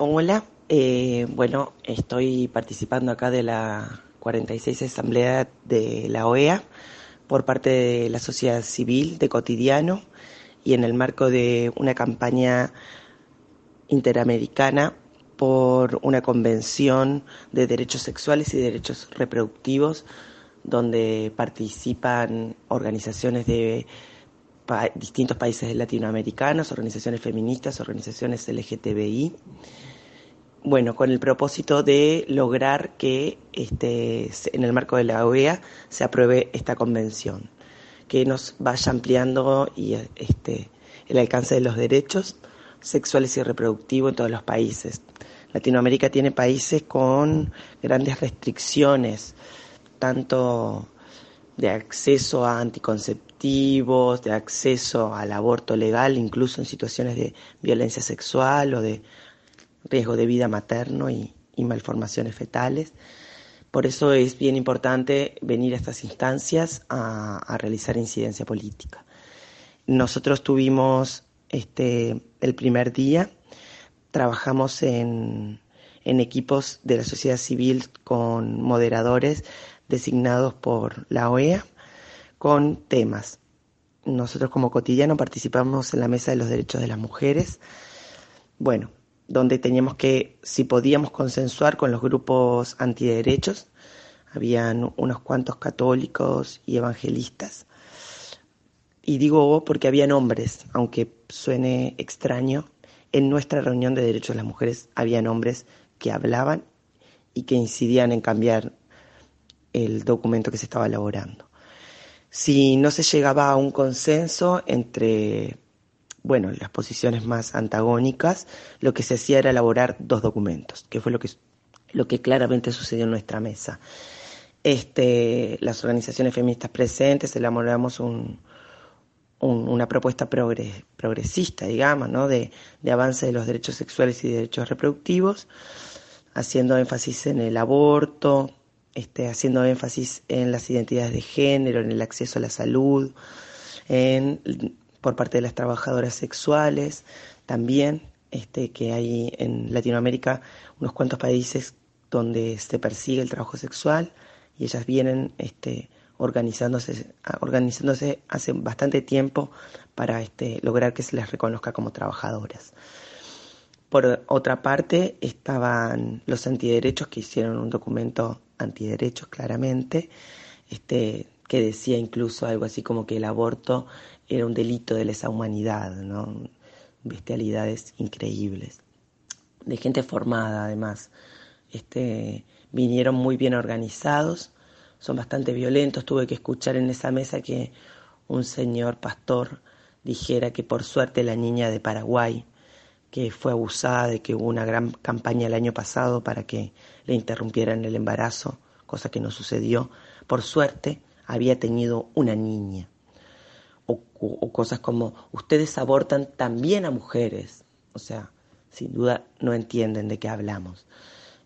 Hola, eh, bueno, estoy participando acá de la 46 Asamblea de la OEA por parte de la sociedad civil de Cotidiano y en el marco de una campaña interamericana por una convención de derechos sexuales y derechos reproductivos donde participan organizaciones de distintos países latinoamericanos, organizaciones feministas, organizaciones LGTBI. Bueno, con el propósito de lograr que este, en el marco de la OEA se apruebe esta convención, que nos vaya ampliando y, este, el alcance de los derechos sexuales y reproductivos en todos los países. Latinoamérica tiene países con grandes restricciones, tanto de acceso a anticonceptivos, de acceso al aborto legal, incluso en situaciones de violencia sexual o de riesgo de vida materno y, malformaciones fetales. Por eso es bien importante venir a estas instancias a, realizar incidencia política. Nosotros tuvimos este, el primer día, trabajamos en, en equipos de la sociedad civil con moderadores designados por la OEA con temas. Nosotros como cotidiano participamos en la Mesa de los Derechos de las Mujeres, bueno, donde teníamos que, si podíamos consensuar con los grupos antiderechos, habían unos cuantos católicos y evangelistas. Y digo porque habían hombres, aunque suene extraño, en nuestra reunión de derechos de las mujeres habían hombres que hablaban y que incidían en cambiar el documento que se estaba elaborando. Si no se llegaba a un consenso entre, bueno, las posiciones más antagónicas, lo que se hacía era elaborar dos documentos, que fue lo que, lo que claramente sucedió en nuestra mesa. Este, las organizaciones feministas presentes elaboramos un, una propuesta progresista, digamos, ¿no? de, de avance de los derechos sexuales y derechos reproductivos, haciendo énfasis en el aborto, este, haciendo énfasis en las identidades de género, en el acceso a la salud, en, por parte de las trabajadoras sexuales, también este, que hay en Latinoamérica unos cuantos países donde se persigue el trabajo sexual y ellas vienen este, organizándose, organizándose hace bastante tiempo para este, lograr que se les reconozca como trabajadoras. Por otra parte, estaban los antiderechos que hicieron un documento antiderechos claramente, este, que decía incluso algo así como que el aborto era un delito de lesa humanidad, ¿no? bestialidades increíbles, de gente formada además. Este, vinieron muy bien organizados, son bastante violentos. Tuve que escuchar en esa mesa que un señor pastor dijera que por suerte la niña de Paraguay, que fue abusada, de que hubo una gran campaña el año pasado para que le interrumpieran el embarazo, cosa que no sucedió. Por suerte, había tenido una niña. O, cosas como, ustedes abortan también a mujeres. O sea, sin duda no entienden de qué hablamos.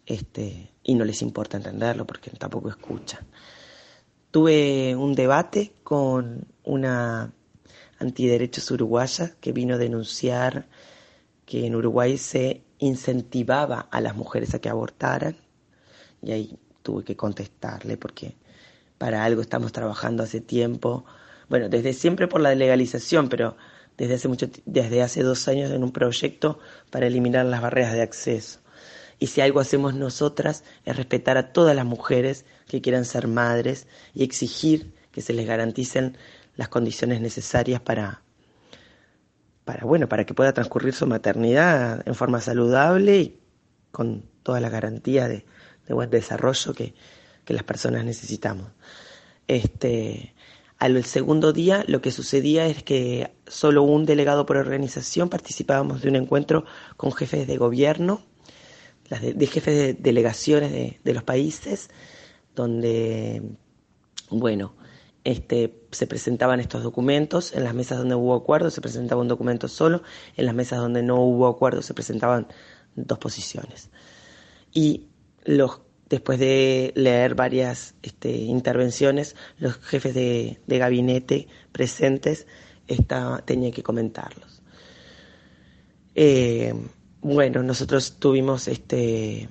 Este, y no les importa entenderlo porque tampoco escuchan. Tuve un debate con una antiderechos uruguaya que vino a denunciar que en Uruguay se incentivaba a las mujeres a que abortaran y ahí tuve que contestarle porque para algo estamos trabajando hace tiempo, bueno, desde siempre por la legalización, pero desde hace mucho desde hace dos años en un proyecto para eliminar las barreras de acceso. Y si algo hacemos nosotras es respetar a todas las mujeres que quieran ser madres y exigir que se les garanticen las condiciones necesarias para, para bueno, para que pueda transcurrir su maternidad en forma saludable y con todas las garantías de, de buen desarrollo que, que las personas necesitamos. Este, al segundo día lo que sucedía es que solo un delegado por organización participábamos de un encuentro con jefes de gobierno, de, jefes de delegaciones de, de, los países, donde, bueno, este, se presentaban estos documentos, en las mesas donde hubo acuerdo se presentaba un documento solo, en las mesas donde no hubo acuerdo se presentaban dos posiciones. Y los, después de leer varias este, intervenciones, los jefes de, gabinete presentes tenían que comentarlos. Eh, Bueno, nosotros tuvimos este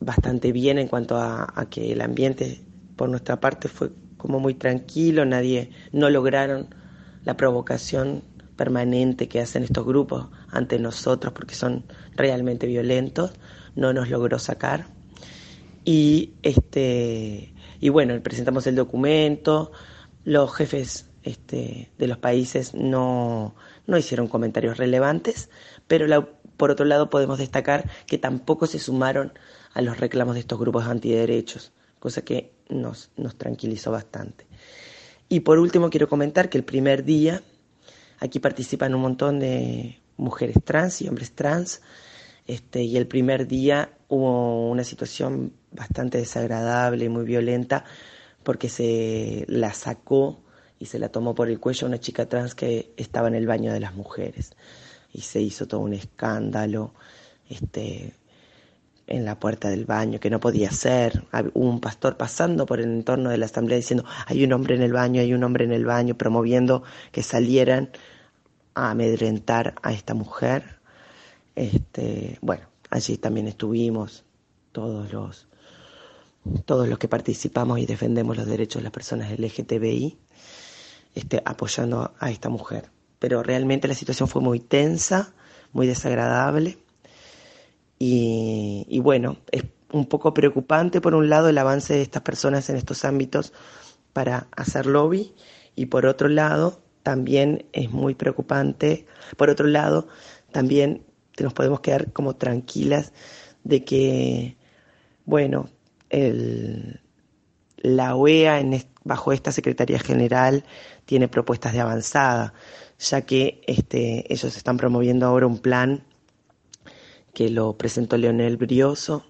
bastante bien en cuanto a, a que el ambiente por nuestra parte fue como muy tranquilo, nadie, no lograron la provocación permanente que hacen estos grupos ante nosotros porque son realmente violentos, no nos logró sacar. Y este y bueno, presentamos el documento, los jefes este, de los países no, no hicieron comentarios relevantes, pero por otro lado podemos destacar que tampoco se sumaron a los reclamos de estos grupos antiderechos, cosa que nos, nos tranquilizó bastante. Y por último quiero comentar que el primer día aquí participan un montón de mujeres trans y hombres trans, este, y el primer día hubo una situación bastante desagradable, muy violenta, porque se la sacó y se la tomó por el cuello una chica trans que estaba en el baño de las mujeres. Y se hizo todo un escándalo este, en la puerta del baño, que no podía ser. Hubo un pastor pasando por el entorno de la asamblea diciendo, hay un hombre en el baño, hay un hombre en el baño, promoviendo que salieran a amedrentar a esta mujer. Este, bueno, allí también estuvimos todos los todos los que participamos y defendemos los derechos de las personas LGTBI, este, apoyando a esta mujer. Pero realmente la situación fue muy tensa, muy desagradable y, y bueno, es un poco preocupante por un lado el avance de estas personas en estos ámbitos para hacer lobby y por otro lado también es muy preocupante, por otro lado también nos podemos quedar como tranquilas de que, bueno, el, la OEA bajo esta Secretaría General tiene propuestas de avanzada, ya que este, ellos están promoviendo ahora un plan que lo presentó Leonel Brioso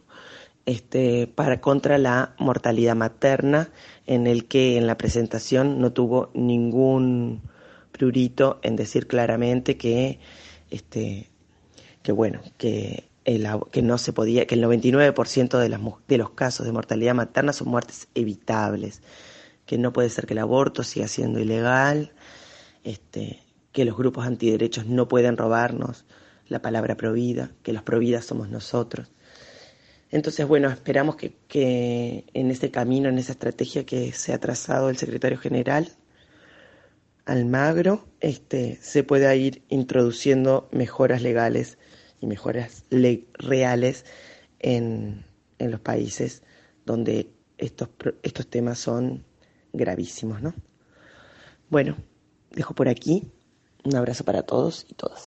este, para contra la mortalidad materna, en el que en la presentación no tuvo ningún prurito en decir claramente que este, que bueno, que, el, que no se podía, que el 99% de, las, de los casos de mortalidad materna son muertes evitables, que no puede ser que el aborto siga siendo ilegal, este, que los grupos antiderechos no pueden robarnos la palabra provida, que los providas somos nosotros. Entonces, bueno, esperamos que, que en ese camino, en esa estrategia que se ha trazado el secretario general, Almagro, este, se pueda ir introduciendo mejoras legales y mejoras reales en, en, los países donde estos, estos temas son gravísimos, ¿no? Bueno, dejo por aquí. Un abrazo para todos y todas.